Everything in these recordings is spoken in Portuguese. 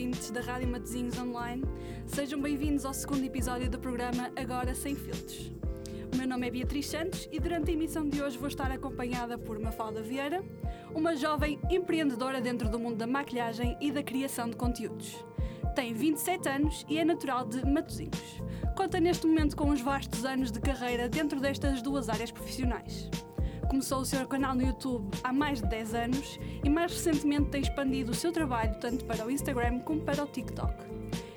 Ouvintes da Rádio Matosinhos Online. Sejam bem-vindos ao segundo episódio do programa Agora Sem Filtros. O meu nome é Beatriz Santos e durante a emissão de hoje vou estar acompanhada por Mafalda Vieira, uma jovem empreendedora dentro do mundo da maquilhagem e da criação de conteúdos. Tem 27 anos e é natural de Matosinhos. Conta neste momento com uns vastos anos de carreira dentro destas duas áreas profissionais. Começou o seu canal no YouTube há mais de 10 anos e mais recentemente tem expandido o seu trabalho tanto para o Instagram como para o TikTok.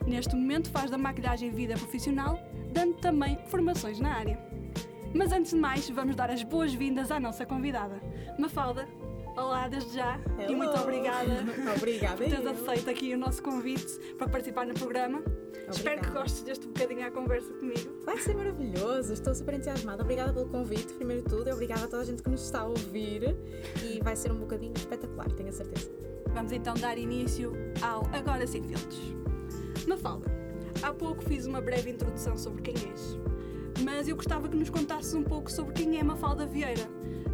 Neste momento faz da maquilhagem vida profissional, dando também formações na área. Mas antes de mais, vamos dar as boas-vindas à nossa convidada. Mafalda, olá desde já Hello. e muito obrigada Obrigada. por teres aceito aqui o nosso convite para participar no programa. Espero que gostes deste bocadinho à conversa comigo. Vai ser maravilhoso, estou super entusiasmada. Obrigada pelo convite, primeiro de tudo, obrigada a toda a gente que nos está a ouvir. E vai ser um bocadinho espetacular, tenho a certeza. Vamos então dar início ao Agora Sem Filtros. Mafalda, há pouco fiz uma breve introdução sobre quem és, mas eu gostava que nos contasses um pouco sobre quem é Mafalda Vieira,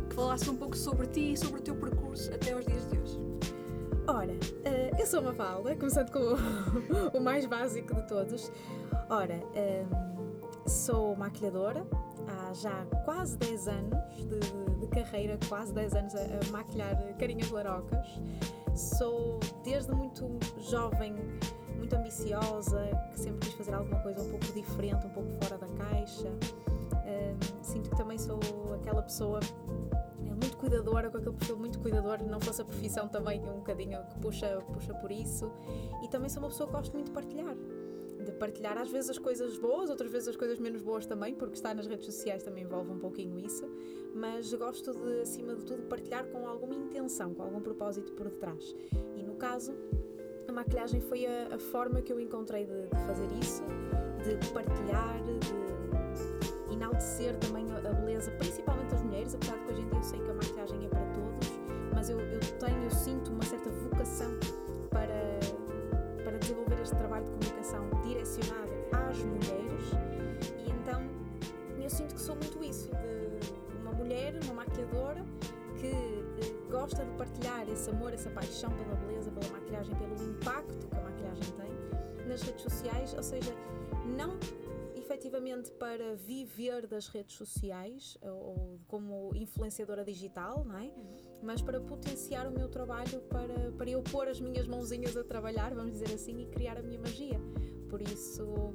que falasses um pouco sobre ti e sobre o teu percurso até aos dias de hoje. Ora, eh, eu sou uma Valda, começando com o, o mais básico de todos. Ora, eh, sou maquilhadora há já quase 10 anos de, de carreira, quase 10 anos a, a maquilhar carinhas larocas. Sou desde muito jovem, muito ambiciosa, que sempre quis fazer alguma coisa um pouco diferente, um pouco fora da caixa. Eh, sinto que também sou aquela pessoa muito cuidadora, com aquele perfil muito cuidador, não fosse a profissão também um bocadinho que puxa, puxa por isso. E também sou uma pessoa que gosto muito de partilhar. De partilhar às vezes as coisas boas, outras vezes as coisas menos boas também, porque estar nas redes sociais também envolve um pouquinho isso. Mas gosto de, acima de tudo, partilhar com alguma intenção, com algum propósito por detrás. E no caso, a maquilhagem foi a, a forma que eu encontrei de, de fazer isso, de partilhar, de enaltecer também a beleza, principalmente mulheres, apesar de que hoje em dia eu sei que a maquilhagem é para todos, mas eu, eu tenho, eu sinto uma certa vocação para, para desenvolver este trabalho de comunicação direcionado às mulheres e então eu sinto que sou muito isso, de uma mulher, uma maquilhadora que eh, gosta de partilhar esse amor, essa paixão pela beleza, pela maquilhagem, pelo impacto que a maquilhagem tem nas redes sociais, ou seja, não efetivamente para viver das redes sociais ou, ou como influenciadora digital, não é? Mas para potenciar o meu trabalho, para, para eu pôr as minhas mãozinhas a trabalhar, vamos dizer assim, e criar a minha magia. Por isso,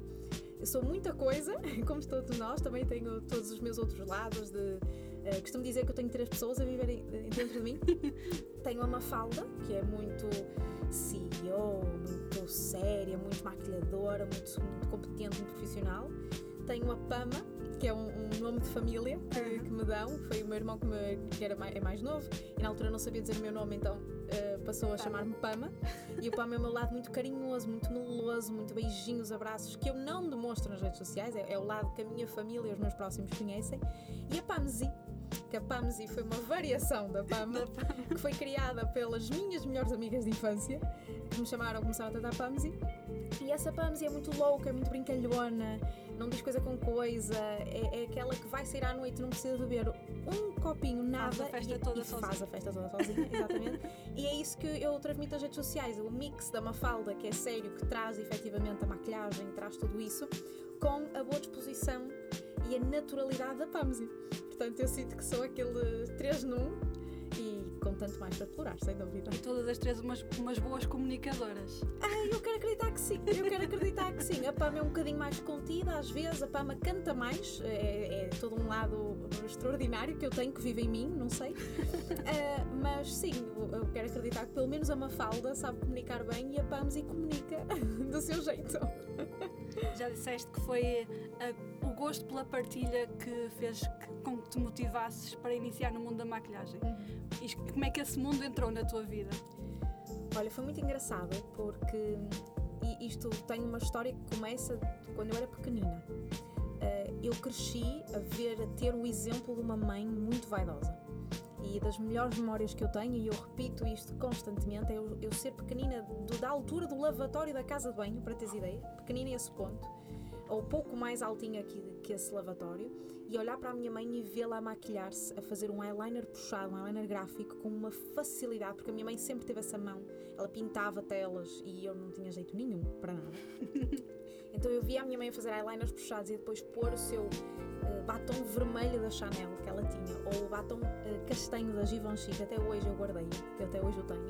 eu sou muita coisa, como todos nós, também tenho todos os meus outros lados de. Eh, costumo dizer que eu tenho três pessoas a viver dentro de mim. tenho a Mafalda, que é muito CEO, muito séria, muito maquilhadora, muito, muito competente, muito profissional. Tenho a Pama, que é um, um nome de família que, que me dão. Foi o meu irmão que, me, que era mais, é mais novo e na altura não sabia dizer o meu nome, então eh, passou a chamar-me Pama. E o Pama é o meu lado muito carinhoso, muito meloso, muito beijinhos, abraços, que eu não demonstro nas redes sociais. É, é o lado que a minha família e os meus próximos conhecem. E a Pamzi, que a Pamzi foi uma variação da Pama, que foi criada pelas minhas melhores amigas de infância, que me chamaram, começaram a tratar Pamzi. E essa Pamzi é muito louca, é muito brincalhona, não diz coisa com coisa, é, é aquela que vai sair à noite não precisa beber um copinho, nada. a festa e, toda e sozinha. faz a festa toda sozinha, exatamente. e é isso que eu transmito nas redes sociais, o mix da Mafalda, que é sério, que traz efetivamente a maquilhagem, traz tudo isso, com a boa disposição e a naturalidade da Pamzi. Portanto, eu sinto que sou aquele 3 num e com tanto mais para explorar, sem dúvida. E todas as três umas, umas boas comunicadoras. Ai, eu quero acreditar que sim, eu quero acreditar que sim. A Pama é um bocadinho mais contida, às vezes a Pama canta mais, é, é todo um lado extraordinário que eu tenho que vive em mim, não sei. Ah, mas sim, eu quero acreditar que pelo menos a Mafalda sabe comunicar bem e a Pamsi comunica do seu jeito. Já disseste que foi ah, o gosto pela partilha que fez que, com que te motivasses para iniciar no mundo da maquilhagem. E como é que esse mundo entrou na tua vida? Olha, foi muito engraçado porque isto tem uma história que começa quando eu era pequenina. Eh, eu cresci a ver, a ter o exemplo de uma mãe muito vaidosa. E das melhores memórias que eu tenho, e eu repito isto constantemente, é eu, eu ser pequenina do- da altura do lavatório da casa de banho, para teres ideia, pequenina a esse ponto, ou pouco mais altinha que, que esse lavatório, e olhar para a minha mãe e vê-la a maquilhar-se, a fazer um eyeliner puxado, um eyeliner gráfico, com uma facilidade, porque a minha mãe sempre teve essa mão, ela pintava telas e eu não tinha jeito nenhum para nada. então eu via a minha mãe fazer eyeliners puxados e depois pôr o seu uh, batom vermelho da Chanel que ela tinha, ou o batom uh, castanho da Givenchy, que até hoje eu guardei, que até hoje eu tenho.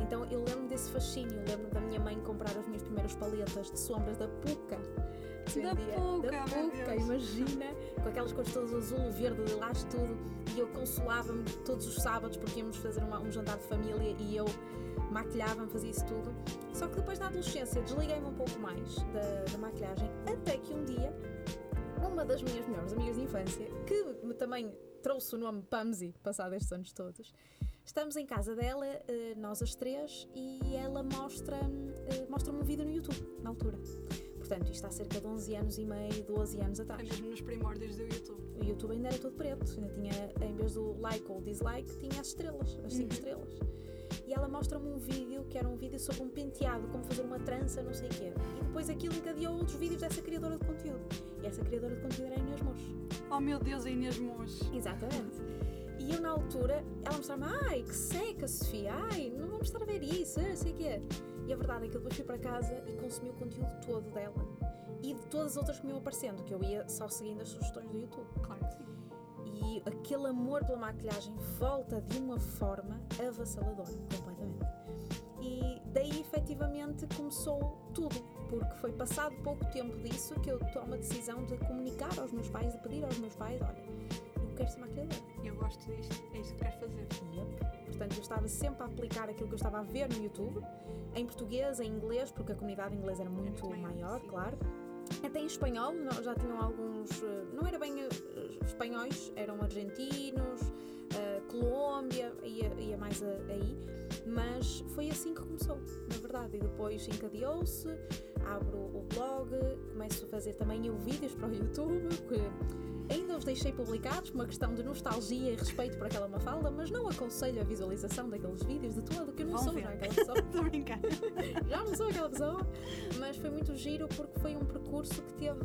Então eu lembro desse fascínio, lembro da minha mãe comprar as minhas primeiras paletas de sombras da Puca da Puca, da Puca imagina, com aquelas cores todas azul, verde, lilás, tudo. E eu consolava-me todos os sábados porque íamos fazer uma, um jantar de família e eu maquilhava-me, fazia isso tudo. Só que depois na adolescência desliguei-me um pouco mais da, da maquilhagem, até que um dia uma das minhas melhores amigas de infância, que me também trouxe o nome Pamsi, passado estes anos todos, estamos em casa dela, eh, nós as três, e ela mostra-me eh, mostra um vídeo no YouTube, na altura. Portanto, isto há cerca de 11 anos e meio, 12 anos atrás. Foi mesmo nos primórdios do YouTube. O YouTube ainda era todo preto, ainda tinha, em vez do like ou dislike, tinha as estrelas, as 5 uhum. estrelas. E ela mostra-me um vídeo que era um vídeo sobre um penteado, como fazer uma trança, não sei o quê. E depois aquilo encadeou outros vídeos dessa criadora de conteúdo. E essa criadora de conteúdo era a Inês Mous. Oh meu Deus, a Inês Mous. Exatamente. E eu na altura, ela mostrava-me, ai, que seca, Sofia, ai, não vamos estar a ver isso, não sei o quê. E a verdade é que eu depois fui para casa e consumi o conteúdo todo dela e de todas as outras que me iam aparecendo, que eu ia só seguindo as sugestões do YouTube. Claro que sim. E aquele amor pela maquilhagem volta de uma forma avassaladora, completamente. E daí efetivamente começou tudo, porque foi passado pouco tempo disso que eu tomo a decisão de comunicar aos meus pais, de pedir aos meus pais: olha, eu quero ser maquilhadora. Eu gosto disto, é isso que quero fazer. Yep. Portanto, eu estava sempre a aplicar aquilo que eu estava a ver no YouTube, em português, em inglês, porque a comunidade inglesa era muito, muito maior, maior claro. Até em espanhol, já tinham alguns, eh, não era bem eh, espanhóis, eram argentinos, uh, Colômbia, ia, ia mais a, aí, mas foi assim que começou, na verdade. E depois encadeou-se, abro o blog, começo a fazer também eu vídeos para o YouTube, que Ainda os deixei publicados por uma questão de nostalgia e respeito por aquela Mafalda, mas não aconselho a visualização daqueles vídeos de todo, que eu não sou ver. já aquela pessoa. Estou brincando. já não sou aquela pessoa, mas foi muito giro porque foi um percurso que teve.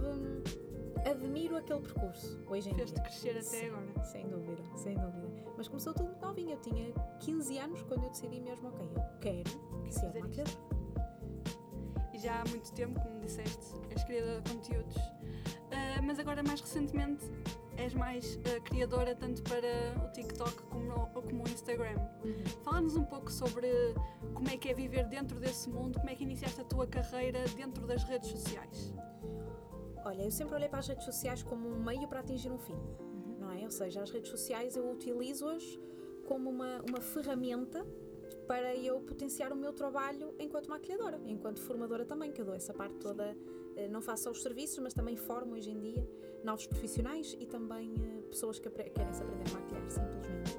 Admiro aquele percurso hoje em Fez dia. Fez-te crescer até Sim, agora. Sem dúvida, sem dúvida. Mas começou tudo muito novinho. Eu tinha 15 anos quando eu decidi mesmo, ok, eu quero ser maquiadora. E já há muito tempo, como disseste, és criadora de conteúdos Uh, mas agora, mais recentemente, és mais uh, criadora tanto para o TikTok como, no, como o Instagram. Uhum. Fala-nos um pouco sobre como é que é viver dentro desse mundo, como é que iniciaste a tua carreira dentro das redes sociais. Olha, eu sempre olhei para as redes sociais como um meio para atingir um fim, uhum. não é? Ou seja, as redes sociais eu utilizo-as como uma, uma ferramenta para eu potenciar o meu trabalho enquanto maquilhadora, enquanto formadora também, que eu dou essa parte toda eh, não faço só os serviços, mas também formo hoje em dia novos profissionais e também uh, pessoas que querem se aprender a maquilhar, simplesmente.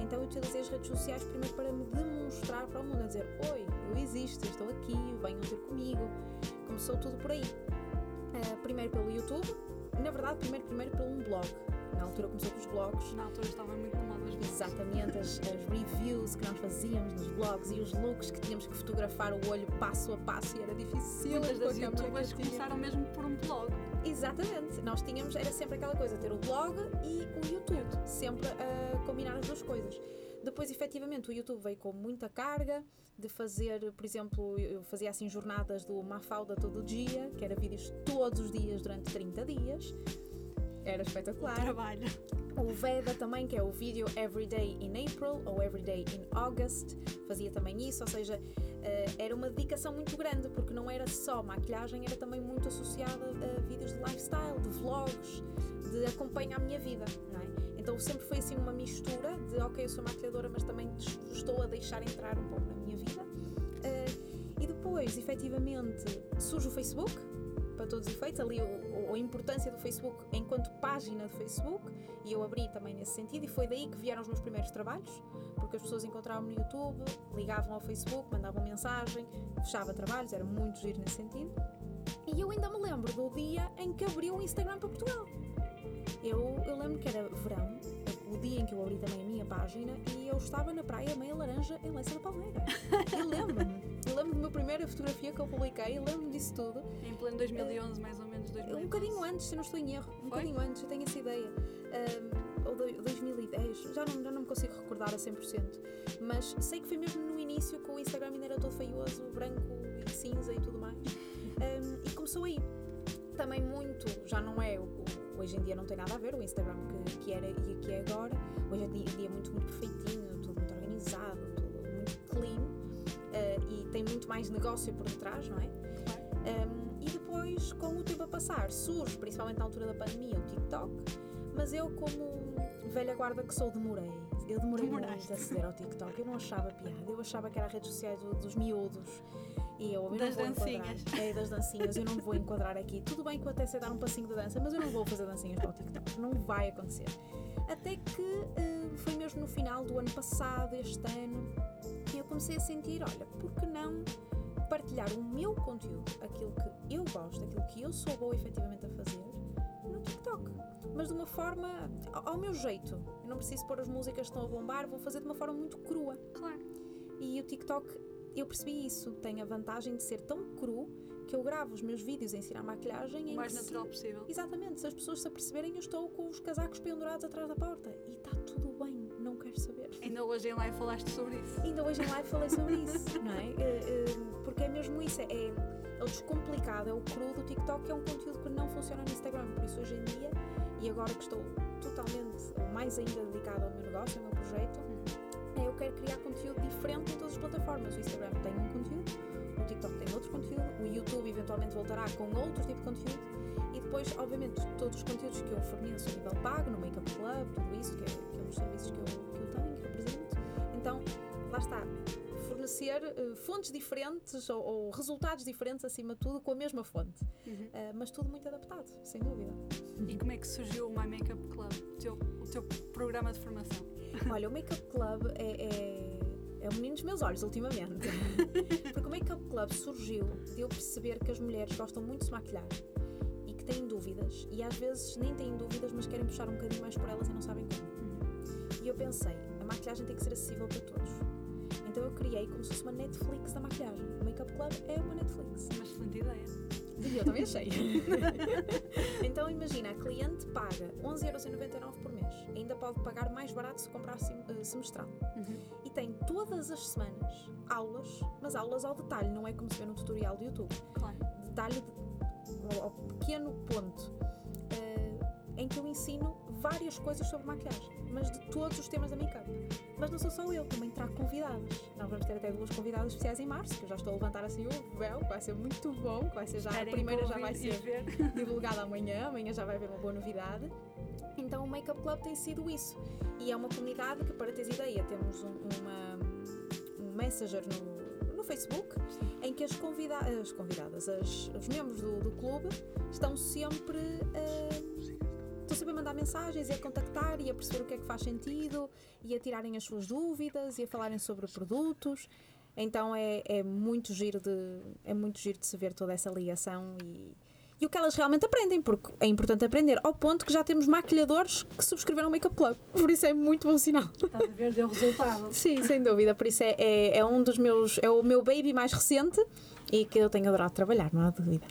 Então eu utilizei as redes sociais primeiro para me demonstrar para o mundo, a dizer: Oi, eu existo, eu estou aqui, venham ter comigo. Começou tudo por aí. Uh, primeiro pelo YouTube, na verdade, primeiro, primeiro pelo um blog. Na altura começou com os blogs. Na altura estava muito mal as Exatamente, as, as, reviews que nós fazíamos nos blogs e os looks que tínhamos que fotografar o olho passo a passo e era difícil. Muitas das youtubers começaram mesmo por um blog. Exatamente, nós tínhamos, era sempre aquela coisa, ter o blog e o YouTube, sempre a combinar as duas coisas. Depois, efetivamente, o YouTube veio com muita carga de fazer, por exemplo, eu fazia assim jornadas do Mafalda todo dia, que era vídeos todos os dias durante 30 dias. Era espetacular. O trabalho. O Veda também, que é o vídeo Everyday in April ou Everyday in August, fazia também isso, ou seja, eh, era uma dedicação muito grande, porque não era só maquilhagem, era também muito associada a vídeos de lifestyle, de vlogs, de acompanhar a minha vida, não é? Então sempre foi assim uma mistura de, ok, eu sou maquilhadora, mas também estou a deixar entrar um pouco na minha vida. Eh, e depois, efetivamente, surge o Facebook, para todos os efeitos, ali o, a importância do Facebook enquanto página de Facebook, e eu abri também nesse sentido, e foi daí que vieram os meus primeiros trabalhos, porque as pessoas encontravam-me no YouTube, ligavam ao Facebook, mandavam mensagem, fechava trabalhos, era muito giro nesse sentido. E eu ainda me lembro do dia em que abriu o Instagram para Portugal. Eu, eu lembro que era verão, dia em que eu abri também a minha página e eu estava na praia meia laranja em Leça da Palmeira. Eu lembro-me. Eu lembro da minha primeira fotografia que eu publiquei, lembro-me disso tudo. Em pleno 2011, mais ou menos 2012. Um bocadinho antes, se eu não estou em erro. Um Foi? bocadinho antes, eu tenho essa ideia. Ou do- 2010, já não, já não me consigo recordar a 100%. Mas sei que foi mesmo no início que o Instagram ainda era todo feioso, branco e cinza e tudo mais. Ahm, e começou aí. Também muito, já não é, o- hoje em dia não tem nada a ver o Instagram que, que era e que é agora. Hoje em dia, dia é muito, muito perfeitinho, tudo muito organizado, tudo muito clean. ah, e tem muito mais negócio por detrás, não é? Claro. Um, e depois, com o tempo a passar, surge, principalmente na altura da pandemia, o TikTok, mas eu, como velha guarda que sou, demorei. Eu demorei Demoraste. muito a aceder ao TikTok. Eu não achava piada, eu achava que era a rede social do- dos miúdos. E eu, eu Das não vou dancinhas. enquadrar. É, das dancinhas, eu não vou enquadrar aqui. Tudo bem que eu até sei dar um passinho de dança, mas eu não vou fazer dancinhas para o TikTok. Não vai acontecer. Até que eh, foi mesmo no final do ano passado, este ano, eu comecei a sentir, olha, por que não partilhar o meu conteúdo, aquilo que eu gosto, aquilo que eu sou boa efetivamente a fazer, no TikTok. Mas de uma forma ao meu jeito. Eu não preciso pôr as músicas que estão a bombar, vou fazer de uma forma muito crua. Claro. E o TikTok, eu percebi isso, tem a vantagem de ser tão cru que eu gravo os meus vídeos a ensinar maquilhagem O mais que se- natural possível. Exatamente, se as pessoas se aperceberem, eu estou com os casacos pendurados atrás da porta. E está tudo bem, não quero saber. Ainda hoje em live falaste sobre isso. Ainda hoje em live falei sobre isso, não é? Eh, eh, Porque é mesmo isso, é, é o descomplicado, é o cru do TikTok, é um conteúdo que não funciona no Instagram. Por isso, hoje em dia, e agora que estou totalmente, mais ainda dedicada ao meu negócio, ao meu projeto, é eu quero criar conteúdo diferente em todas as plataformas. O Instagram tem um conteúdo, o TikTok tem outro conteúdo, o YouTube eventualmente voltará com outro tipo de conteúdo. E depois, obviamente, todos os conteúdos que eu forneço a nível pago, no Makeup Club, tudo isso, que é, que é um dos serviços que eu, que eu tenho, que eu apresento. Então, lá está, fornecer eh, fontes diferentes ou, ou resultados diferentes, acima de tudo, com a mesma fonte. Uhum. Eh, mas tudo muito adaptado, sem dúvida. E como é que surgiu o My Makeup Club, o teu, o teu programa de formação? Olha, o Makeup Club é, é, é o menino dos meus olhos, ultimamente. Porque o Makeup Club surgiu de eu perceber que as mulheres gostam muito de se maquilhar e que têm dúvidas, e às vezes nem têm dúvidas, mas querem puxar um bocadinho mais por elas e não sabem como. E eu pensei, a maquilhagem tem que ser acessível para todos. Então eu criei como se fosse uma Netflix da maquilhagem. O Makeup Club é uma Netflix. Uma excelente ideia. E eu também achei. então imagina, a cliente paga 11,99€ Ainda pode pagar mais barato se comprar eh, semestral. Uhum. E tem todas as semanas aulas, mas aulas ao detalhe, não é como se vê no tutorial do YouTube. Claro. Detalhe de- ao, ao pequeno ponto eh, em que eu ensino várias coisas sobre maquilhagem, mas de todos os temas da make-up. Mas não sou só eu, também trago convidadas. Nós vamos ter até duas convidadas especiais em março, que eu já estou a levantar assim o véu, que vai ser muito bom, que vai ser já a primeira já vai ser divulgada amanhã, amanhã já vai haver uma boa novidade. Então o Makeup Club tem sido isso. E é uma comunidade que, para teres ideia, temos um, uma, um messenger no, no Facebook em que as, convida as convidadas, as, os membros do, do clube, estão sempre a. Estão sempre a mandar mensagens e a contactar e a perceber o que é que faz sentido e a tirarem as suas dúvidas e a falarem sobre produtos. Então é, é muito giro de é muito giro de se ver toda essa ligação e, e o que elas realmente aprendem, porque é importante aprender, ao ponto que já temos maquilhadores que subscreveram o Makeup Club. Por isso é muito bom sinal. Estás a ver, deu resultado. Sim, sem dúvida. Por isso é, é, é um dos meus, é o meu baby mais recente e que eu tenho adorado trabalhar, não há dúvida.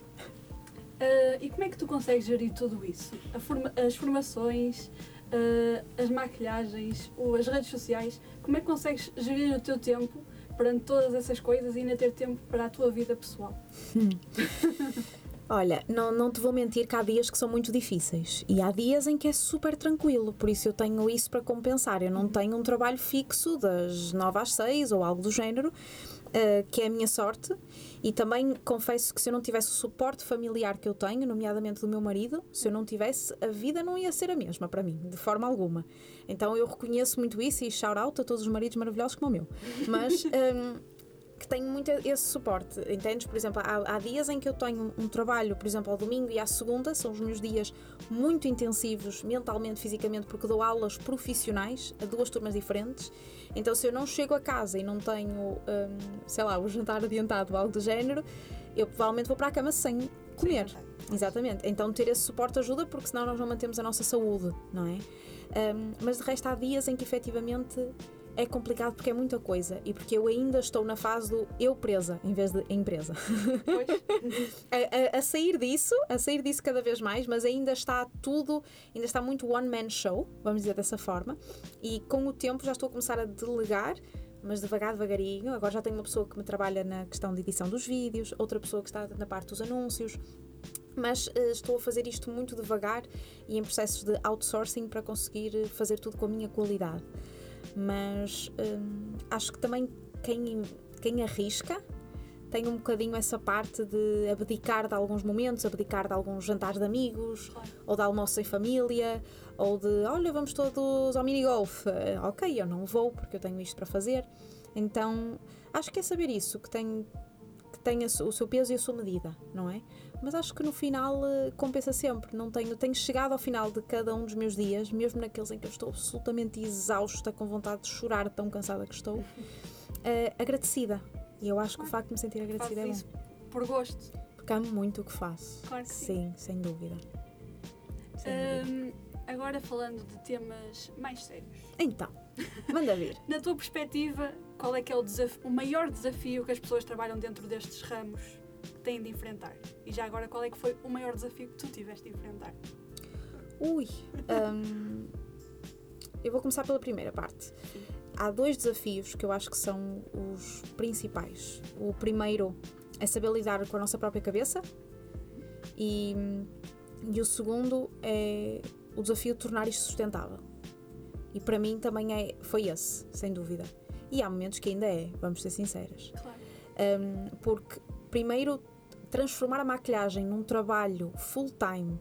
Ah, e como é que tu consegues gerir tudo isso? Forma- as formações, ah, as maquilhagens, ou as redes sociais, como é que consegues gerir o teu tempo perante todas essas coisas e ainda ter tempo para a tua vida pessoal? Olha, não, não te vou mentir que há dias que são muito difíceis e há dias em que é super tranquilo, por isso eu tenho isso para compensar. Eu não tenho um trabalho fixo das 9 às 6 ou algo do género, eh, que é a minha sorte. E também confesso que se eu não tivesse o suporte familiar que eu tenho, nomeadamente do meu marido, se eu não tivesse, a vida não ia ser a mesma para mim, de forma alguma. Então eu reconheço muito isso e shout out a todos os maridos maravilhosos como o meu. Mas. hum, que tenho muito esse suporte, entendes? Por exemplo, há, há dias em que eu tenho um trabalho, por exemplo, ao domingo e à segunda, são os meus dias muito intensivos, mentalmente, fisicamente, porque dou aulas profissionais a duas turmas diferentes. Então, se eu não chego a casa e não tenho, hum, sei lá, o jantar adiantado ou algo do género, eu provavelmente vou para a cama sem comer. Sim, Exatamente. Então ter esse suporte ajuda porque senão nós não mantemos a nossa saúde, não é? Um, mas de resto há dias em que efetivamente é complicado porque é muita coisa e porque eu ainda estou na fase do eu presa em vez de empresa. A, a- a sair disso, a sair disso cada vez mais, mas ainda está tudo, ainda está muito one man show, vamos dizer dessa forma, e com o tempo já estou a começar a delegar, mas devagar, devagarinho. Agora já tenho uma pessoa que me trabalha na questão de edição dos vídeos, outra pessoa que está na parte dos anúncios. Mas eh, estou a fazer isto muito devagar e em processos de outsourcing para conseguir eh, fazer tudo com a minha qualidade. Mas hum, acho que também quem, quem arrisca tem um bocadinho essa parte de abdicar de alguns momentos, abdicar de alguns jantares de amigos, Claro. ou de almoço em família, ou de olha, vamos todos ao minigolf. Eh, ok, eu não vou porque eu tenho isto para fazer. Então acho que é saber isso, que tem, que tem o seu peso e a sua medida, não é? Mas acho que no final eh, compensa sempre. Não tenho, tenho chegado ao final de cada um dos meus dias, mesmo naqueles em que eu estou absolutamente exausta, com vontade de chorar, tão cansada que estou, eh, agradecida. E eu acho que o facto de me sentir Fazes agradecida é bom. isso por gosto. Porque amo muito o que faço. Claro que sim. Sim, sem dúvida. Sem dúvida. Hum, agora falando de temas mais sérios. Então, manda vir. Na tua perspectiva, qual é que é o, desaf- o maior desafio que as pessoas trabalham dentro destes ramos têm de enfrentar? E já agora, qual é que foi o maior desafio que tu tiveste de enfrentar? Ui. hum, eu vou começar pela primeira parte. Há dois desafios que eu acho que são os principais. O primeiro é saber lidar com a nossa própria cabeça e, e o segundo é o desafio de tornar isto sustentável. E para mim também é, foi esse, sem dúvida. E há momentos que ainda é, vamos ser sinceras. Claro. Um, porque, primeiro, transformar a maquilhagem num trabalho full-time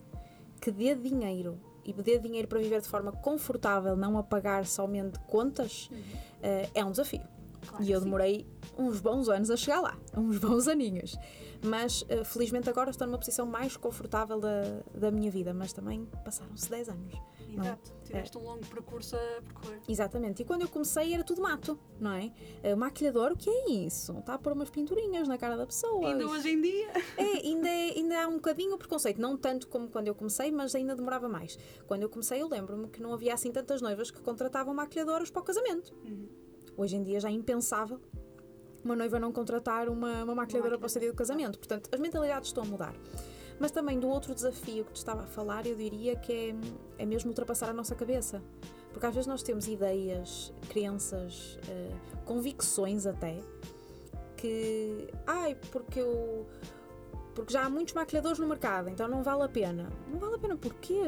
que dê dinheiro e dê dinheiro para viver de forma confortável, não a pagar somente contas, uh, é um desafio. Claro e eu demorei uns bons anos a chegar lá, uns bons aninhos. Mas uh, felizmente agora estou numa posição mais confortável da, da minha vida, mas também passaram-se 10 anos. É? Exato. Tiveste um longo percurso a percorrer. Exatamente. E quando eu comecei era tudo mato, não é? Uh, maquilhador, o que é isso? Está a pôr umas pinturinhas na cara da pessoa. Ainda hoje em dia. É, ainda, é- ainda há um bocadinho o preconceito, não tanto como quando eu comecei, mas ainda demorava mais. Quando eu comecei, eu lembro-me que não havia assim tantas noivas que contratavam maquilhadoras para o casamento. Uhum. Hoje em dia já é impensável uma noiva não contratar uma, uma maquilhadora para o dia do casamento. Portanto, as mentalidades estão a mudar. Mas também do outro desafio que te estava a falar, eu diria que é, é mesmo ultrapassar a nossa cabeça. Porque às vezes nós temos ideias, crenças, eh, convicções até, que. Ai, porque eu. Porque já há muitos maquilhadores no mercado, então não vale a pena. Não vale a pena porquê?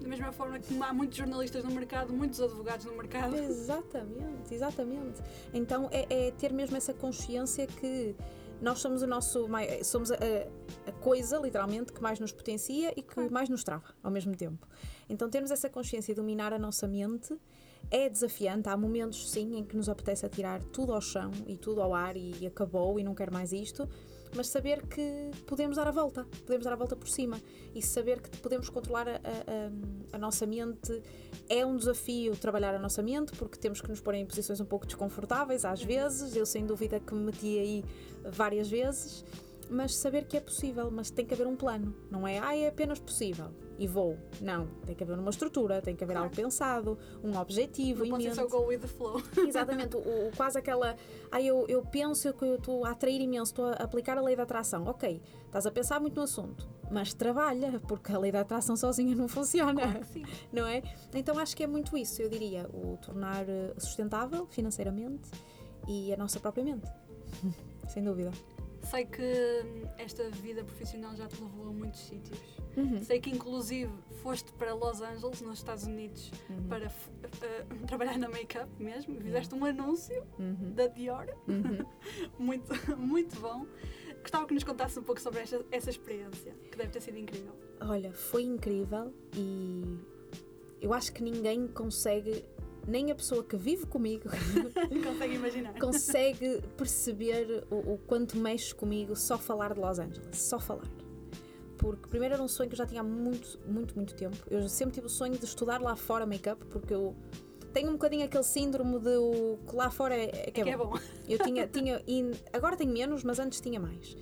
Da mesma forma que há muitos jornalistas no mercado, muitos advogados no mercado. Exatamente, exatamente. Então é, é ter mesmo essa consciência que nós somos o nosso somos a, a coisa literalmente que mais nos potencia e que mais nos trava ao mesmo tempo. Então termos essa consciência e dominar a nossa mente é desafiante. Há momentos sim em que nos apetece atirar tudo ao chão e tudo ao ar e acabou e não quero mais isto. Mas saber que podemos dar a volta, podemos dar a volta por cima e saber que podemos controlar a, a- a- nossa mente é um desafio trabalhar a nossa mente porque temos que nos pôr em posições um pouco desconfortáveis às vezes. Eu, sem dúvida, que me meti aí várias vezes, mas saber que é possível, mas tem que haver um plano, não é? Ah, é apenas possível e vou. Não, tem que haver uma estrutura, tem que haver Claro. algo pensado, um objetivo Não pode ser só go with the flow. Exatamente, o, o- quase aquela. Ah, eu, eu penso que eu estou a atrair imenso, estou a aplicar a lei da atração. Ok, estás a pensar muito no assunto, mas trabalha, porque a lei da atração sozinha não funciona Claro sim. não é? Então acho que é muito isso, eu diria, o tornar eh, sustentável financeiramente e a nossa própria mente. Sem dúvida. Sei que hum, esta vida profissional já te levou a muitos sítios. Uhum. Sei que inclusive foste para Los Angeles, nos Estados Unidos, Uhum. para eh, trabalhar na make-up mesmo. Fizeste um anúncio Uhum. da Dior, Uhum. muito, muito bom. Gostava que nos contasse um pouco sobre esta, essa experiência, que deve ter sido incrível. Olha, foi incrível e eu acho que ninguém consegue, nem a pessoa que vive comigo, Consegue imaginar? consegue perceber o, o quanto mexe comigo só falar de Los Angeles, só falar. Porque primeiro era um sonho que eu já tinha há muito, muito, muito tempo. Eu sempre tive o sonho de estudar lá fora make-up, porque eu tenho um bocadinho aquele síndrome de o que lá fora é, é que é, que é bom. bom. Eu tinha, tinha e agora tenho menos, mas antes tinha mais.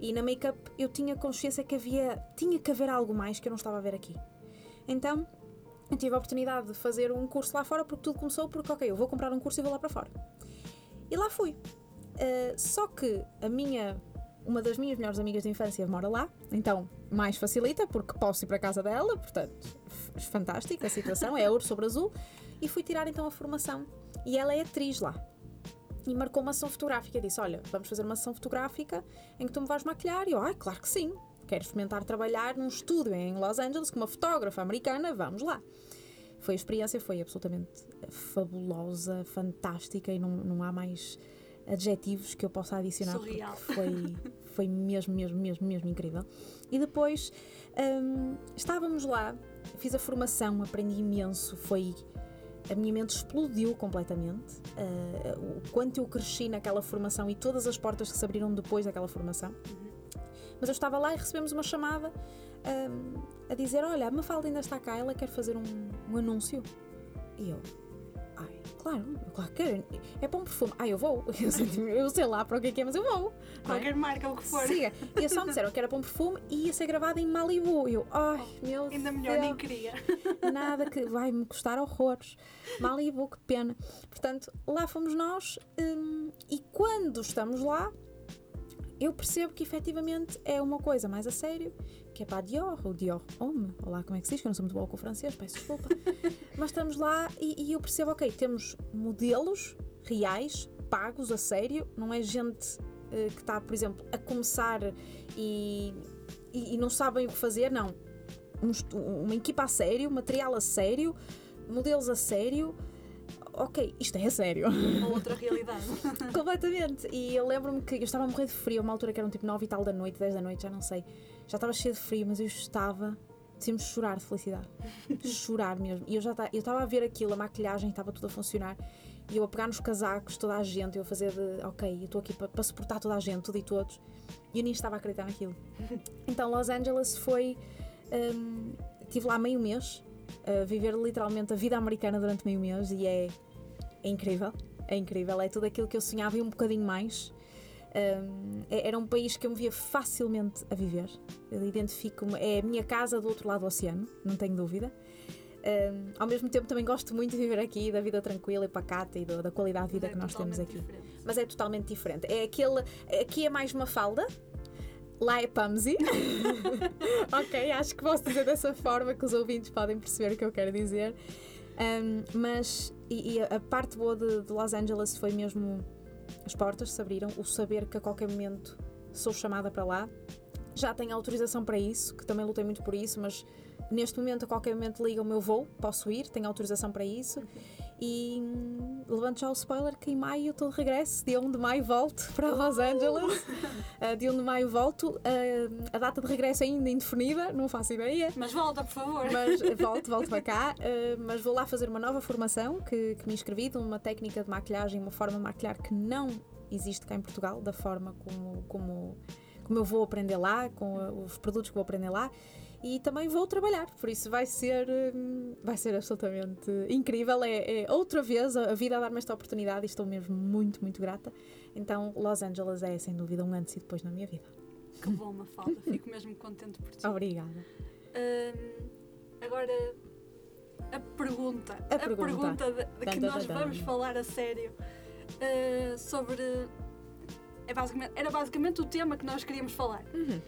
E na make-up eu tinha consciência que havia, tinha que haver algo mais que eu não estava a ver aqui. Então eu tive a oportunidade de fazer um curso lá fora porque tudo começou porque, ok, eu vou comprar um curso e vou lá para fora. E lá fui. Uh, só que a minha, uma das minhas melhores amigas de infância mora lá, então mais facilita porque posso ir para a casa dela, portanto, fantástica a situação, é ouro sobre azul. E fui tirar então a formação. E ela é atriz lá. E marcou uma sessão fotográfica. Disse: Olha, vamos fazer uma sessão fotográfica em que tu me vais maquilhar. E eu, ah, claro que sim. Quero experimentar trabalhar num estúdio em Los Angeles com uma fotógrafa americana, vamos lá. Foi a experiência, foi absolutamente fabulosa, fantástica e não, não há mais adjetivos que eu possa adicionar Surreal. porque foi, foi mesmo, mesmo, mesmo, mesmo incrível. E depois hum, estávamos lá, fiz a formação, aprendi imenso, foi a minha mente explodiu completamente. Uh, o quanto eu cresci naquela formação e todas as portas que se abriram depois daquela formação. Uhum. Mas eu estava lá e recebemos uma chamada um, a dizer: Olha, a Mafalda ainda está cá, ela quer fazer um, um anúncio. E eu, ai, claro, claro que quero. É para um perfume. Ai, eu vou. Eu sei, eu sei lá para o que é que é, mas eu vou. É? Qualquer é? marca, o que for. Siga. E só me disseram que era para um perfume e ia ser gravado em Malibu. E eu, ai, oh, meu Ainda melhor, Deus. nem queria. Nada que vai me custar horrores. Malibu, que pena. Portanto, lá fomos nós um, e quando estamos lá eu percebo que efetivamente é uma coisa mais a sério, que é para a Dior, ou Dior Homme, ou lá como é que se diz, que eu não sou muito boa com o francês, peço desculpa. Mas estamos lá e, e, eu percebo, ok, temos modelos reais, pagos a sério, não é gente uh, que está, por exemplo, a começar e, e, e não sabem o que fazer, não. Um, uma equipa a sério, material a sério, modelos a sério ok, isto é sério. Uma outra realidade. Completamente. E eu lembro-me que eu estava a morrer de frio, uma altura que eram tipo 9 e tal da noite, 10 da noite, já não sei. Já estava cheio de frio, mas eu estava. Decimos chorar de felicidade. chorar mesmo. E eu já eu estava a ver aquilo, a maquilhagem estava tudo a funcionar. E eu a pegar nos casacos, toda a gente, eu a fazer de, ok, eu estou aqui para, para suportar toda a gente, tudo e todos. E eu nem estava a acreditar naquilo. Então, Los Angeles foi. Um, tive lá meio mês, a viver literalmente a vida americana durante meio mês e é é incrível, é incrível, é tudo aquilo que eu sonhava e um bocadinho mais. Um, é, era um país que eu me via facilmente a viver. Eu identifico-me, é a minha casa do outro lado do oceano, não tenho dúvida. Um, ao mesmo tempo também gosto muito de viver aqui, da vida tranquila e pacata e do, da qualidade de vida é que nós temos aqui. Diferente. Mas é totalmente diferente. É aquele, aqui é mais uma falda, lá é Pumsy. ok, acho que posso dizer dessa forma que os ouvintes podem perceber o que eu quero dizer. Um, mas e, e, a parte boa de, de, Los Angeles foi mesmo as portas se abriram, o saber que a qualquer momento sou chamada para lá. Já tenho autorização para isso, que também lutei muito por isso, mas neste momento, a qualquer momento, liga o meu voo, posso ir, tenho autorização para isso. E hum, levanto já o spoiler que em maio estou de regresso, dia 1 de maio volto para Los Angeles. Uh, dia 1 de maio volto. Uh, a data de regresso é ainda indefinida, não faço ideia. Mas volta, por favor. Mas volto, volto para cá. Uh, mas vou lá fazer uma nova formação que, que me inscrevi de uma técnica de maquilhagem, uma forma de maquilhar que não existe cá em Portugal, da forma como, como, como eu vou aprender lá, com os produtos que vou aprender lá e também vou trabalhar, por isso vai ser, hum, vai ser absolutamente incrível. É, é outra vez a vida a dar-me esta oportunidade e estou mesmo muito, muito grata. Então, Los Angeles é sem dúvida um antes e depois na minha vida. Que bom, Mafalda, fico mesmo contente por ti. Obrigada. Hum, agora, a pergunta, a, a pergunta, pergunta de, de que nós vamos falar a sério uh, sobre. É basicamente, era basicamente o tema que nós queríamos falar. Uhum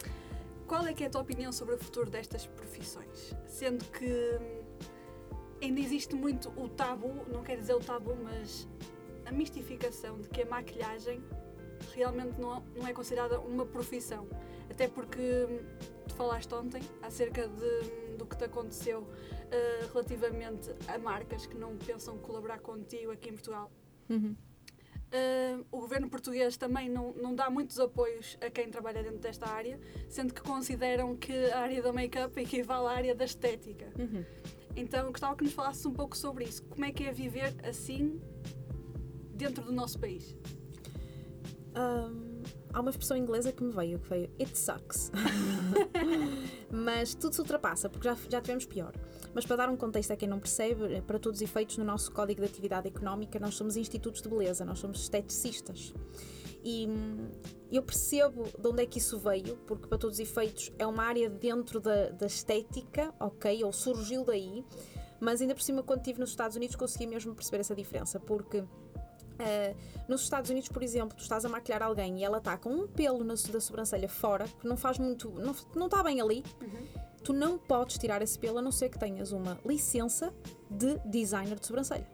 qual é que é a tua opinião sobre o futuro destas profissões? Sendo que ainda existe muito o tabu, não quero dizer o tabu, mas a mistificação de que a maquilhagem realmente não, não é considerada uma profissão. Até porque tu falaste ontem acerca de, do que te aconteceu uh, relativamente a marcas que não pensam colaborar contigo aqui em Portugal. Uhum. Uh, o governo português também não, não dá muitos apoios a quem trabalha dentro desta área, sendo que consideram que a área da make-up equivale à área da estética. Uhum. Então gostava que nos falasses um pouco sobre isso. Como é que é viver assim dentro do nosso país? Um, há uma expressão inglesa que me veio, que foi It sucks. Mas tudo se ultrapassa, porque já, já tivemos pior. Mas para dar um contexto a quem não percebe, eh, para todos os efeitos, no nosso Código de Atividade Económica, nós somos institutos de beleza, nós somos esteticistas. E hum, eu percebo de onde é que isso veio, porque para todos os efeitos é uma área dentro da, da estética, ok? Ou surgiu daí, mas ainda por cima, quando estive nos Estados Unidos, consegui mesmo perceber essa diferença, porque. Uh, nos Estados Unidos, por exemplo, tu estás a maquilhar alguém e ela está com um pelo na, da sobrancelha fora, que não faz muito. não, não está bem ali, Uhum. Tu não podes tirar esse pelo a não ser que tenhas uma licença de designer de sobrancelha.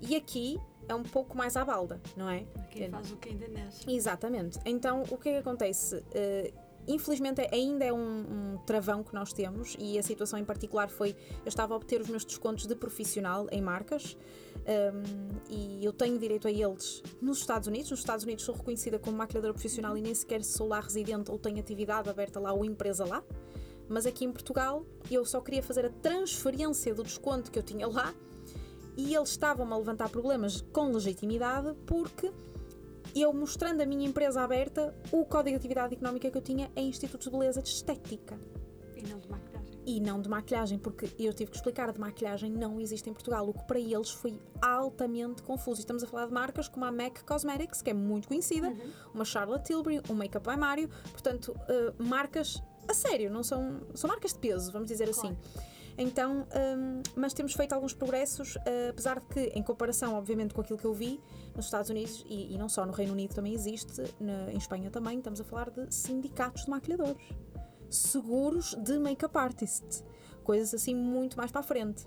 E aqui é um pouco mais à balda, não é? Quem faz o que ainda nasce. Exatamente. Então, o que é que acontece? Eh, infelizmente, ainda é um, um travão que nós temos e a situação em particular foi: eu estava a obter os meus descontos de profissional em marcas um, e eu tenho direito a eles nos Estados Unidos. Nos Estados Unidos sou reconhecida como maquilhadora profissional e nem sequer sou lá residente ou tenho atividade aberta lá ou empresa lá. Mas aqui em Portugal eu só queria fazer a transferência do desconto que eu tinha lá e eles estavam a levantar problemas com legitimidade porque eu mostrando a minha empresa aberta, o código de atividade económica que eu tinha é institutos de beleza de estética E não de maquilhagem. e não de maquilhagem, porque eu tive que explicar, de maquilhagem não existe em Portugal, o que para eles foi altamente confuso. Estamos a falar de marcas como a MAC Cosmetics, que é muito conhecida, uma Charlotte Tilbury, um Makeup by Mario, portanto, eh, marcas a sério, não são, são marcas de peso, vamos dizer Claro. assim. Então, hum, mas temos feito alguns progressos, eh, apesar de que, em comparação, obviamente, com aquilo que eu vi nos Estados Unidos e, e não só no Reino Unido também existe, na- em Espanha também, estamos a falar de sindicatos de maquilhadores, seguros de make-up artist, coisas assim muito mais para a frente.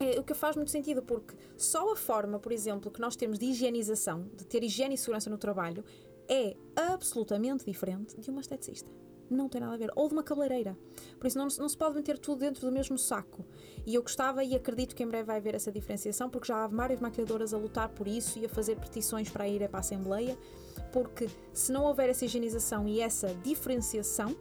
É, o que faz muito sentido, porque só a forma, por exemplo, que nós temos de higienização, de ter higiene e segurança no trabalho, é absolutamente diferente de uma esteticista. Não tem nada a ver. Ou de uma cabeleireira. Por isso não, não se pode meter tudo dentro do mesmo saco. E eu gostava e acredito que em breve vai haver essa diferenciação, porque já há várias maquiadoras a lutar por isso e a fazer petições para ir para a Assembleia, porque se não houver essa higienização e essa diferenciação,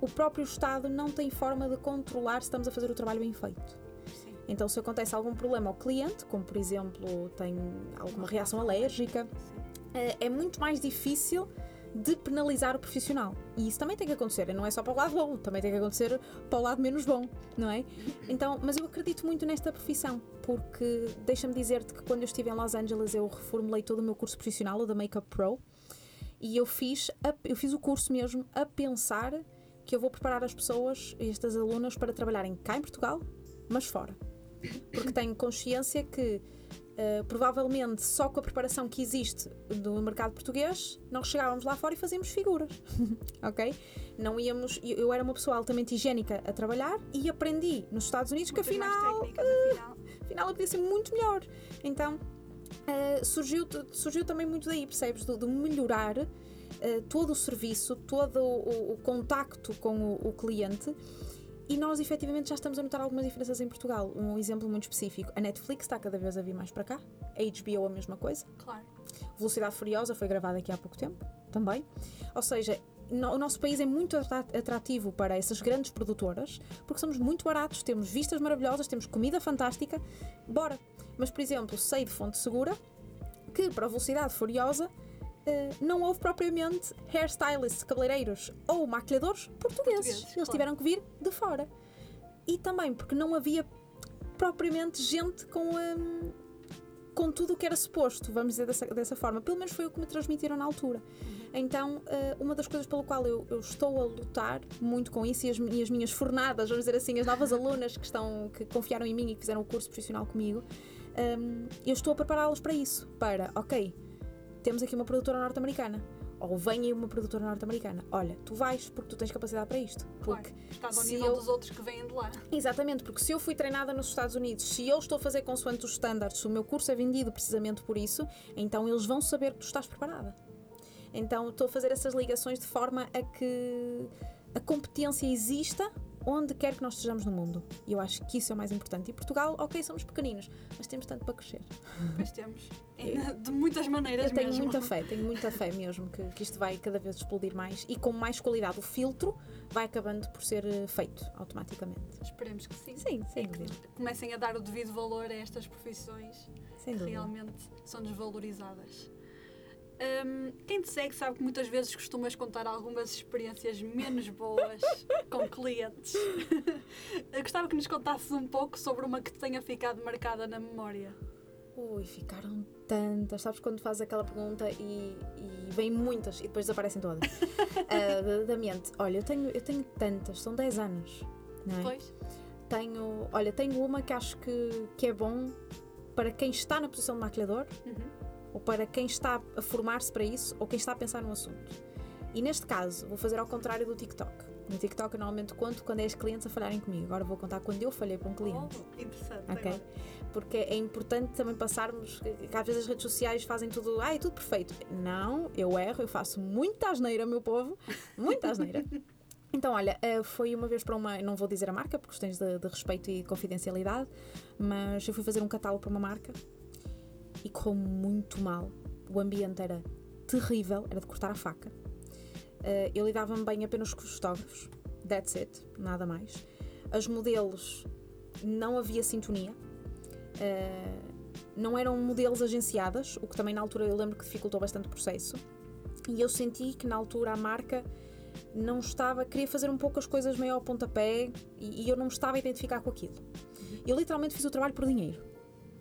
o próprio Estado não tem forma de controlar se estamos a fazer o trabalho bem feito. Sim. Então, se acontece algum problema ao cliente, como por exemplo tem alguma reação alérgica, Sim. eh, é muito mais difícil de penalizar o profissional. E isso também tem que acontecer, não é só para o lado bom, também tem que acontecer para o lado menos bom, não é? Então, mas eu acredito muito nesta profissão, porque deixa-me dizer-te que quando eu estive em Los Angeles eu reformulei todo o meu curso profissional, o da Makeup Pro, e eu fiz, a- eu fiz o curso mesmo a pensar que eu vou preparar as pessoas, estas alunas, para trabalharem cá em Portugal, mas fora. Porque tenho consciência que Uh, provavelmente só com a preparação que existe do mercado português, nós chegávamos lá fora e fazíamos figuras, ok? Não íamos. Eu, eu era uma pessoa altamente higiênica a trabalhar e aprendi nos Estados Unidos que Muitas mais afinal, técnicas, afinal. afinal eu podia ser muito melhor. Então uh, surgiu, surgiu também muito daí, percebes? De, de melhorar uh, todo o serviço, todo o, o- o contacto com o, o cliente. E nós efetivamente já estamos a notar algumas diferenças em Portugal. Um exemplo muito específico: a Netflix está cada vez a vir mais para cá, a HBO a mesma coisa. Claro. Velocidade Furiosa foi gravada aqui há pouco tempo também. Ou seja, o nosso país é muito atra- atrativo para essas grandes produtoras porque somos muito baratos, temos vistas maravilhosas, temos comida fantástica. Bora! Mas, por exemplo, sei de fonte segura que para a Velocidade Furiosa não houve propriamente hairstylists, cabeleireiros ou maquilhadores portugueses. Portugueses, Eles claro. tiveram que vir de fora. E também porque não havia propriamente gente com, hum, com tudo o que era suposto, vamos dizer dessa, dessa forma. Pelo menos foi o que me transmitiram na altura. Então, eh, uma das coisas pelo qual eu, eu estou a lutar muito com isso e as, e as minhas fornadas, vamos dizer assim, as novas alunas que, estão, que confiaram em mim e que fizeram o curso profissional comigo, hum, eu estou a prepará-las para isso. Para, ok, temos aqui uma produtora norte-americana. Ou vem aí uma produtora norte-americana. Olha, tu vais porque tu tens capacidade para isto. Claro. Porque Estás ao nível eu- dos outros que vêm de lá. Exatamente, porque se eu fui treinada nos Estados Unidos, se eu estou a fazer consoante os standards, se o meu curso é vendido precisamente por isso, então eles vão saber que tu estás preparada. Então estou a fazer essas ligações de forma a que a competência exista onde quer que nós estejamos no mundo. E eu acho que isso é o mais importante. E Portugal, ok, somos pequeninos, mas temos tanto para crescer. Pois temos. Ainda De muitas maneiras Eu tenho mesmo. muita fé, tenho muita fé mesmo que, que isto vai cada vez explodir mais e com mais qualidade. O filtro vai acabando por ser eh, feito automaticamente. Esperemos que sim. Sim, sem dúvida. comecem a dar o devido valor a estas profissões Sem que dúvida. realmente são desvalorizadas. Hum, quem te segue sabe que muitas vezes costumas contar algumas experiências menos boas com clientes. Gostava que nos contasses um pouco sobre uma que te tenha ficado marcada na memória. Ui, ficaram tantas. Sabes quando fazes aquela pergunta e, e vêm muitas e depois desaparecem todas? uh, da, da, mente. Olha, eu tenho, eu tenho tantas, são 10 anos. Não é? Pois. Tenho, olha, tenho uma que acho que, que é bom para quem está na posição de maquilhador, uhum. Ou para quem está a formar-se para isso, ou quem está a pensar no assunto. E neste caso, vou fazer ao contrário do TikTok. No TikTok eu normalmente conto quando é os clientes a falharem comigo. Agora vou contar quando eu falhei para um cliente. Oh, interessante. Ok? Agora. Porque é importante também passarmos que às vezes as redes sociais fazem tudo, ah, é tudo perfeito. Não, eu erro, eu faço muita asneira, meu povo. Muita asneira. Então, olha, eh, foi uma vez para uma. Não vou dizer a marca, por questões de, de respeito e confidencialidade, mas eu fui fazer um catálogo para uma marca e correu muito mal. O ambiente era terrível, era de cortar a faca. Uh, eu lidava-me bem apenas com os fotógrafos, that's it, nada mais. As modelos, não havia sintonia. Uh, não eram modelos agenciadas, o que também na altura eu lembro que dificultou bastante o processo. E eu senti que na altura a marca não estava, queria fazer um pouco as coisas meio ao pontapé e, e eu não me estava a identificar com aquilo. Eu literalmente fiz o trabalho por dinheiro.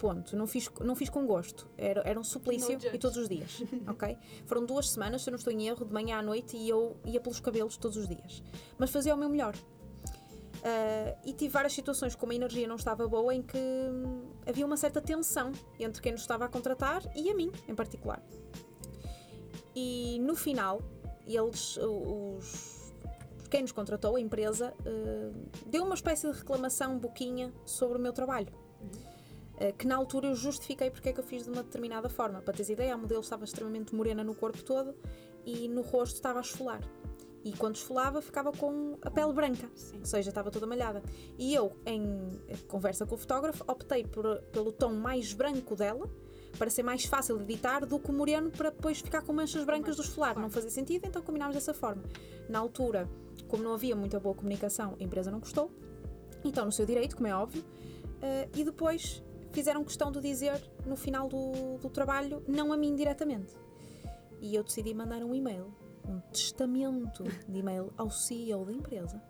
Ponto. Não fiz, não fiz com gosto. Era, era um suplício e todos os dias. ok? Foram duas semanas, se eu não estou em erro, de manhã à noite e eu ia pelos cabelos todos os dias. Mas fazia o meu melhor. Uh, e tive várias situações como a energia não estava boa em que hum, havia uma certa tensão entre quem nos estava a contratar e a mim, em particular. E no final, eles, os, quem nos contratou, a empresa, uh, deu uma espécie de reclamação boquinha sobre o meu trabalho. Eh, que na altura eu justifiquei porque é que eu fiz de uma determinada forma. Para teres ideia, a modelo estava extremamente morena no corpo todo e no rosto estava a esfolar. E quando esfolava, ficava com a pele branca, Sim. ou seja, estava toda malhada. E eu, em conversa com o fotógrafo, optei por, pelo tom mais branco dela, para ser mais fácil de editar do que o moreno para depois ficar com manchas brancas do esfolar. Não fazia sentido, então combinámos dessa forma. Na altura, como não havia muita boa comunicação, a empresa não gostou, então no seu direito, como é óbvio, uh, e depois fizeram questão de dizer no final do, do trabalho, não a mim diretamente. E eu decidi mandar um e-mail, um testamento de e-mail ao CEO da empresa,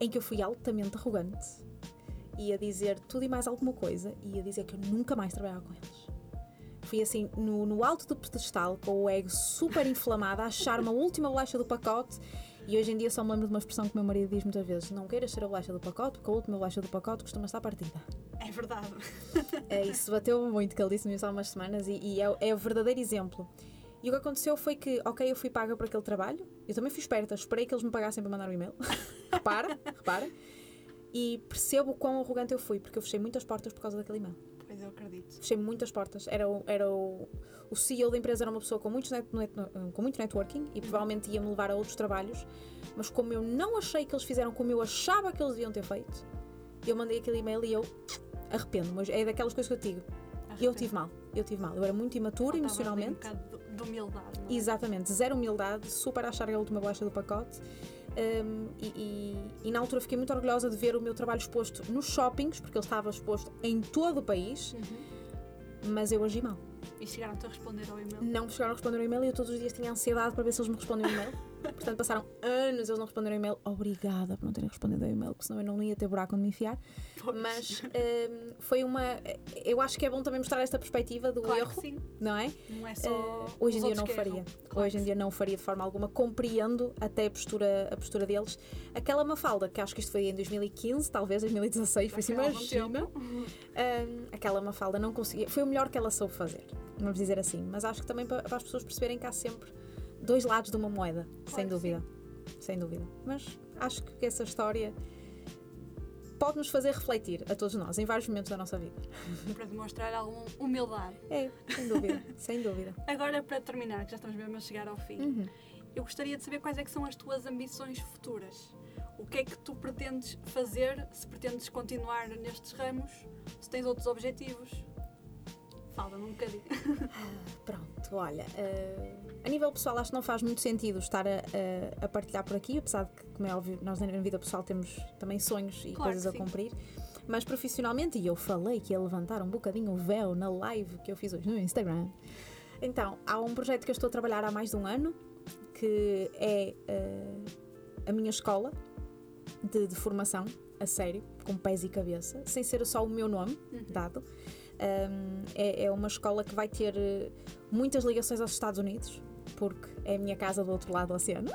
em que eu fui altamente arrogante, ia dizer tudo e mais alguma coisa, ia dizer que eu nunca mais trabalhava com eles. Fui assim, no, no alto do pedestal, com o ego super inflamado, a achar uma última bolacha do pacote e hoje em dia só me lembro de uma expressão que o meu marido diz muitas vezes: não queiras ser a bolacha do pacote, porque a última bolacha do pacote costuma estar partida. É verdade. É, isso bateu muito, que ele disse-me isso há umas semanas, e, e é, é o verdadeiro exemplo. E o que aconteceu foi que, ok, eu fui paga por aquele trabalho, eu também fui esperta, esperei que eles me pagassem para mandar um e-mail. repara, repara. E percebo quão arrogante eu fui, porque eu fechei muitas portas por causa daquele e-mail. Pois eu acredito. Fechei muitas portas. Era, o, era o, o CEO da empresa era uma pessoa com, muitos net, net, com muito networking e provavelmente ia me levar a outros trabalhos, mas como eu não achei que eles fizeram como eu achava que eles deviam ter feito, eu mandei aquele e-mail e eu arrependo, mas é daquelas coisas que eu te digo. Arrependo. Eu tive mal, eu tive mal. Eu era muito imatura emocionalmente. Um de humildade. É? Exatamente, zero humildade, super achar a última baixa do pacote. Um, e, e, e, na altura fiquei muito orgulhosa de ver o meu trabalho exposto nos shoppings, porque ele estava exposto em todo o país, uhum. mas eu agi mal. E chegaram-te a responder ao e-mail? Não me chegaram a responder ao e-mail e eu todos os dias tinha ansiedade para ver se eles me respondem ao e-mail. Portanto, passaram anos eles não responderam ao e-mail. Obrigada por não terem respondido ao e-mail, porque senão eu não ia ter buraco onde me enfiar. Pois. Mas um, foi uma. Eu acho que é bom também mostrar esta perspectiva do claro erro. sim. Não é? Não é só. Uh, hoje em dia não faria. Claro hoje em dia não faria de forma alguma. Compreendo até a postura, a postura deles. Aquela Mafalda, que acho que isto foi em 2015, talvez 2016, foi assim, imagina. Um, aquela Mafalda não conseguia. Foi o melhor que ela soube fazer, vamos dizer assim. Mas acho que também para, para as pessoas perceberem que há sempre dois lados de uma moeda, claro sem dúvida. Sim. Sem dúvida. Mas acho que essa história pode nos fazer refletir a todos nós em vários momentos da nossa vida. Para demonstrar alguma humildade. É, sem dúvida, sem dúvida. Agora, para terminar, que já estamos mesmo a chegar ao fim, uhum. eu gostaria de saber quais é que são as tuas ambições futuras. O que é que tu pretendes fazer, se pretendes continuar nestes ramos, se tens outros objetivos? Fala-me um bocadinho. Pronto, olha, uh, a nível pessoal acho que não faz muito sentido estar a, a, a, partilhar por aqui, apesar de que, como é óbvio, nós na vida pessoal temos também sonhos e claro coisas a cumprir. Mas profissionalmente, e eu falei que ia levantar um bocadinho o véu na live que eu fiz hoje no Instagram. Então, há um projeto que eu estou a trabalhar há mais de um ano, que é uh, a minha escola de, de formação, a sério, com pés e cabeça, sem ser só o meu nome uhum. dado Um, é, é uma escola que vai ter eh, muitas ligações aos Estados Unidos, porque é a minha casa do outro lado do oceano.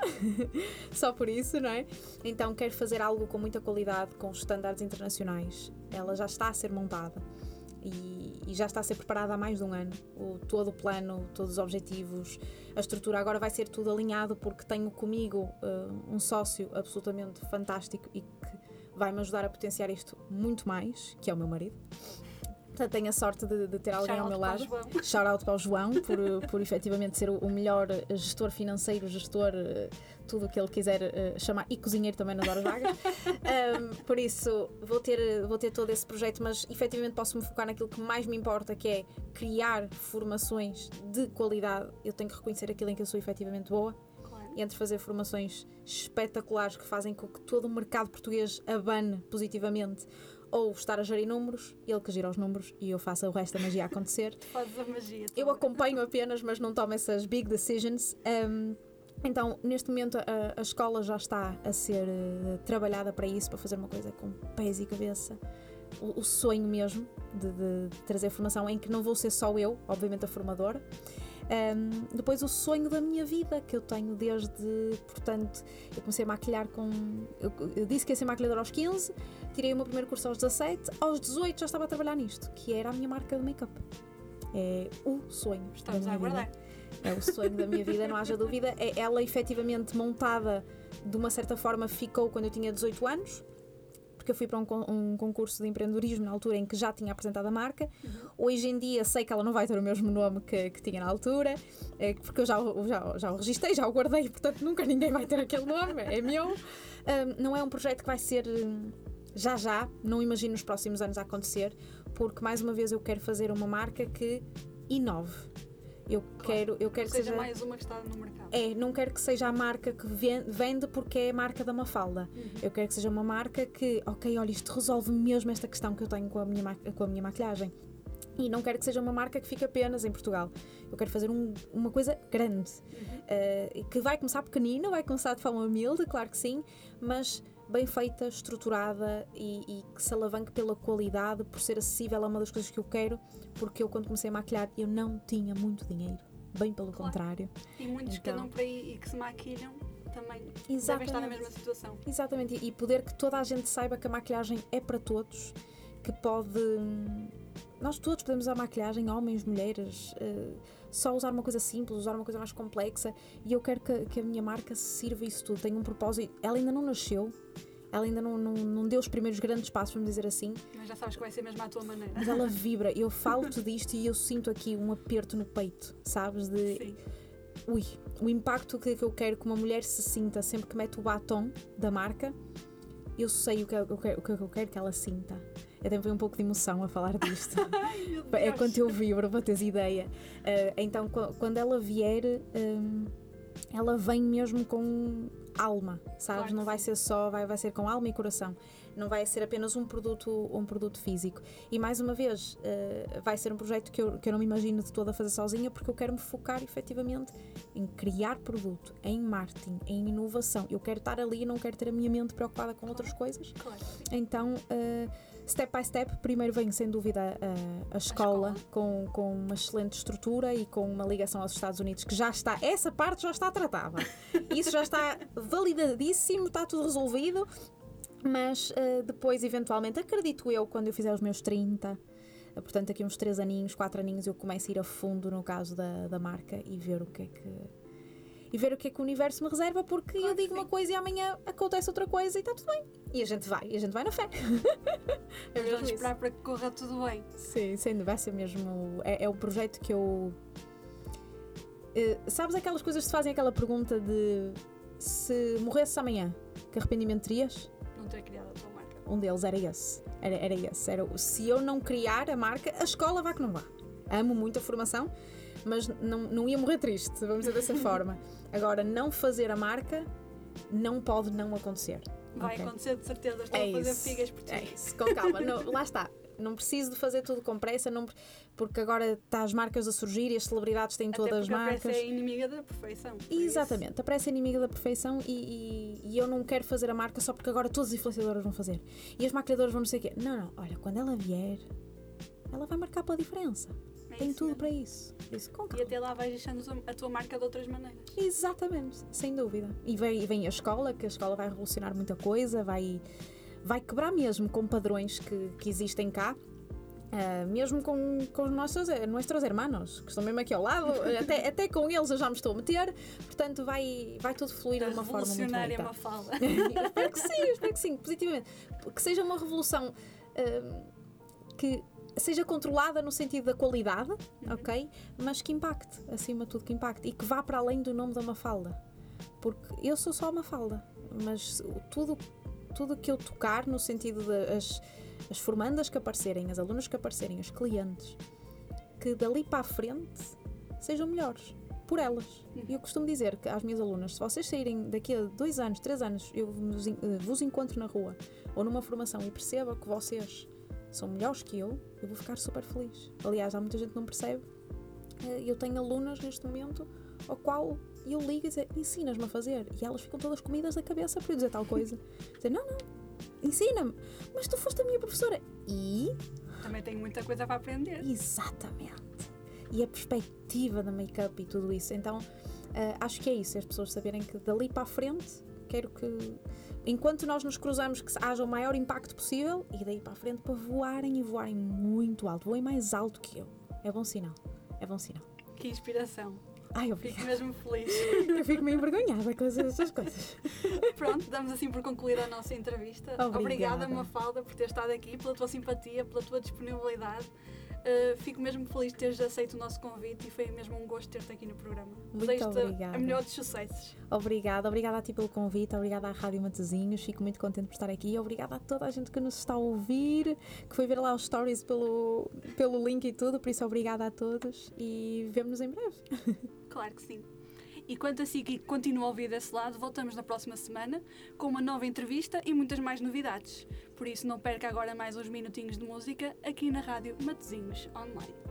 Só por isso, não é? Então quero fazer algo com muita qualidade, com estándares internacionais. Ela já está a ser montada e, e, já está a ser preparada há mais de um ano. O, todo o plano, todos os objetivos, a estrutura. Agora vai ser tudo alinhado porque tenho comigo uh, um sócio absolutamente fantástico e que vai me ajudar a potenciar isto muito mais, que é o meu marido. Tenho a sorte de, de ter alguém ao meu lado. Shout out para o João, por, por efetivamente ser o melhor gestor financeiro, gestor, eh, tudo o que ele quiser uh, chamar, e cozinheiro também nas horas vagas. um, por isso, vou ter, vou ter todo esse projeto, mas efetivamente posso me focar naquilo que mais me importa, que é criar formações de qualidade. Eu tenho que reconhecer aquilo em que eu sou efetivamente boa. E entre fazer formações espetaculares que fazem com que todo o mercado português abane positivamente ou estar a gerir números, ele que gira os números e eu faço o resto da magia acontecer. Fazes a magia. Eu acompanho apenas, mas não tomo essas big decisions. Um, então, neste momento, a, a, escola já está a ser uh, trabalhada para isso, para fazer uma coisa com pés e cabeça. O, o sonho mesmo de, de, de trazer formação em que não vou ser só eu, obviamente a formadora, um, depois o sonho da minha vida, que eu tenho desde, portanto, eu comecei a maquilhar com. Eu, eu, disse que ia ser maquilhadora aos 15, tirei o meu primeiro curso aos 17, aos 18 já estava a trabalhar nisto, que era a minha marca de make-up. É o sonho. Estamos a aguardar. É o sonho da minha vida, não haja dúvida. É ela efetivamente montada de uma certa forma ficou quando eu tinha 18 anos porque eu fui para um, um, concurso de empreendedorismo na altura em que já tinha apresentado a marca. Uhum. Hoje em dia sei que ela não vai ter o mesmo nome que, que tinha na altura, é, porque eu já, já, já o registrei, já o guardei, portanto nunca ninguém vai ter aquele nome, é meu. Um, não é um projeto que vai ser hum, já já, não imagino nos próximos anos a acontecer, porque mais uma vez eu quero fazer uma marca que inove eu claro. quero, eu quero que seja, seja mais uma que está no mercado. É, não quero que seja a marca que vende porque é a marca da Mafalda. Uhum. Eu quero que seja uma marca que, ok, olha, isto resolve mesmo esta questão que eu tenho com a minha, com a minha maquilhagem. E não quero que seja uma marca que fique apenas em Portugal. Eu quero fazer um, uma coisa grande. Uhum. Uh, que vai começar pequenino, vai começar de forma humilde, claro que sim, mas bem feita, estruturada e, e, que se alavanque pela qualidade, por ser acessível é uma das coisas que eu quero, porque eu quando comecei a maquilhar eu não tinha muito dinheiro, bem pelo claro. contrário. E muitos então, que andam por aí e que se maquilham também Exatamente. devem estar na mesma situação. Exatamente, e poder que toda a gente saiba que a maquilhagem é para todos, que pode. Nós todos podemos usar maquilhagem, homens, mulheres, uh, só usar uma coisa simples, usar uma coisa mais complexa. E eu quero que, que a minha marca sirva isso tudo, tenha um propósito. Ela ainda não nasceu, ela ainda não, não, não deu os primeiros grandes passos, vamos dizer assim. Mas já sabes que vai ser mesmo à tua maneira. Mas ela vibra. Eu falo-te disto e eu sinto aqui um aperto no peito, sabes? De. Sim. Ui, o impacto que, que eu quero que uma mulher se sinta sempre que mete o batom da marca, eu sei o que, o que, o que eu quero que ela sinta. Eu também um pouco de emoção a falar disto. Ai, é quando eu vibro, para teres ideia. Uh, então, quando ela vier, um, ela vem mesmo com alma, sabes? Claro não vai ser só, vai, vai ser com alma e coração. Não vai ser apenas um produto, um produto físico. E mais uma vez, uh, vai ser um projeto que eu, que eu não me imagino de toda a fazer sozinha, porque eu quero me focar efetivamente em criar produto, em marketing, em inovação. Eu quero estar ali e não quero ter a minha mente preocupada com outras coisas. Claro. Então. Uh, step by step, primeiro vem sem dúvida a, a, escola, a escola, Com, com uma excelente estrutura e com uma ligação aos Estados Unidos que já está, essa parte já está tratada. Isso já está validadíssimo, está tudo resolvido. Mas uh, depois, eventualmente, acredito eu, quando eu fizer os meus 30, uh, eh, portanto, aqui uns 3 aninhos, 4 aninhos, eu começo a ir a fundo no caso da, da marca e ver o que é que e ver o que é que o universo me reserva, porque claro eu digo sim. uma coisa e amanhã acontece outra coisa e está tudo bem. E a gente vai, e a gente vai na fé. é Vamos esperar para que corra tudo bem. Sim, sem dúvida, é mesmo. É, é o projeto que eu. Uh, sabes aquelas coisas que se fazem aquela pergunta de se morresse amanhã, que arrependimento terias? Não ter criado a tua marca. Um deles era esse. Era, era esse. Era, se eu não criar a marca, a escola vá que não vá. Amo muito a formação, mas não, não ia morrer triste, vamos dizer dessa forma. Agora, não fazer a marca não pode não acontecer. Vai okay. acontecer de certeza, estou é a fazer figas por ti. É isso, com calma. não, lá está. Não preciso de fazer tudo com pressa, não, porque agora está as marcas a surgir e as celebridades têm Até todas as marcas. A pressa é inimiga da perfeição. Exatamente, isso. a pressa é inimiga da perfeição e, e, e, eu não quero fazer a marca só porque agora todas as influenciadoras vão fazer. E as maquiadoras vão não sei o quê. Não, não, olha, quando ela vier, ela vai marcar pela diferença. É Tem isso tudo mesmo. para isso. Isso, com E calma. até lá vais deixando a tua marca de outras maneiras. Exatamente, sem dúvida. E vem, e vem a escola, que a escola vai revolucionar muita coisa, vai, vai quebrar mesmo com padrões que, que existem cá. ah, mesmo com, com os nossos, eh, nossos hermanos, que estão mesmo aqui ao lado, até, até com eles eu já me estou a meter, portanto vai, vai tudo fluir A de uma forma muito revolucionária bonita. Mafalda. espero que sim, espero que sim, positivamente. Que seja uma revolução hum, que seja controlada no sentido da qualidade, ok? Mas que impacte, acima de tudo, que impacte e que vá para além do nome da Mafalda. Porque eu sou só uma Mafalda, mas tudo tudo que eu tocar no sentido das as formandas que aparecerem, as alunas que aparecerem, os clientes, que dali para a frente sejam melhores por elas. E eu costumo dizer que às minhas alunas, se vocês saírem daqui a dois anos, três anos, eu vos encontro na rua ou numa formação e perceba que vocês são melhores que eu, eu vou ficar super feliz. Aliás, há muita gente que não percebe. Eh, Eu tenho alunas neste momento ao qual eu ligo e dizer, ensinas-me a fazer. E elas ficam todas comidas da cabeça por eu dizer tal coisa. Dizer, não, não, ensina-me. Mas tu foste a minha professora. E Também tenho muita coisa para aprender. Exatamente. E a perspectiva da make-up e tudo isso. Então, eh, acho que é isso, as pessoas saberem que dali para a frente, quero que, enquanto nós nos cruzamos, que haja o maior impacto possível e daí para a frente para voarem e voarem muito alto. Voem mais alto que eu. É bom sinal. É bom sinal. Que inspiração. Ai, Fico obrigada. mesmo feliz. Eu fico meio envergonhada com essas coisas. Pronto, damos assim por concluída a nossa entrevista. Obrigada. Obrigada, Mafalda, por ter estado aqui, pela tua simpatia, pela tua disponibilidade. Uh, fico mesmo feliz de teres aceito o nosso convite e foi mesmo um gosto ter-te aqui no programa. Muito Desejo-te obrigada. a melhor dos sucessos. Obrigada, obrigada a ti pelo convite, obrigada à Rádio Matezinhos, fico muito contente por estar aqui, obrigada a toda a gente que nos está a ouvir, que foi ver lá os stories pelo, pelo link e tudo, por isso obrigada a todos e vemo-nos em breve. Claro que sim. E quanto a si que continua a ouvir desse lado, voltamos na próxima semana com uma nova entrevista e muitas mais novidades. Por isso, não perca agora mais uns minutinhos de música aqui na Rádio Matezinhos Online.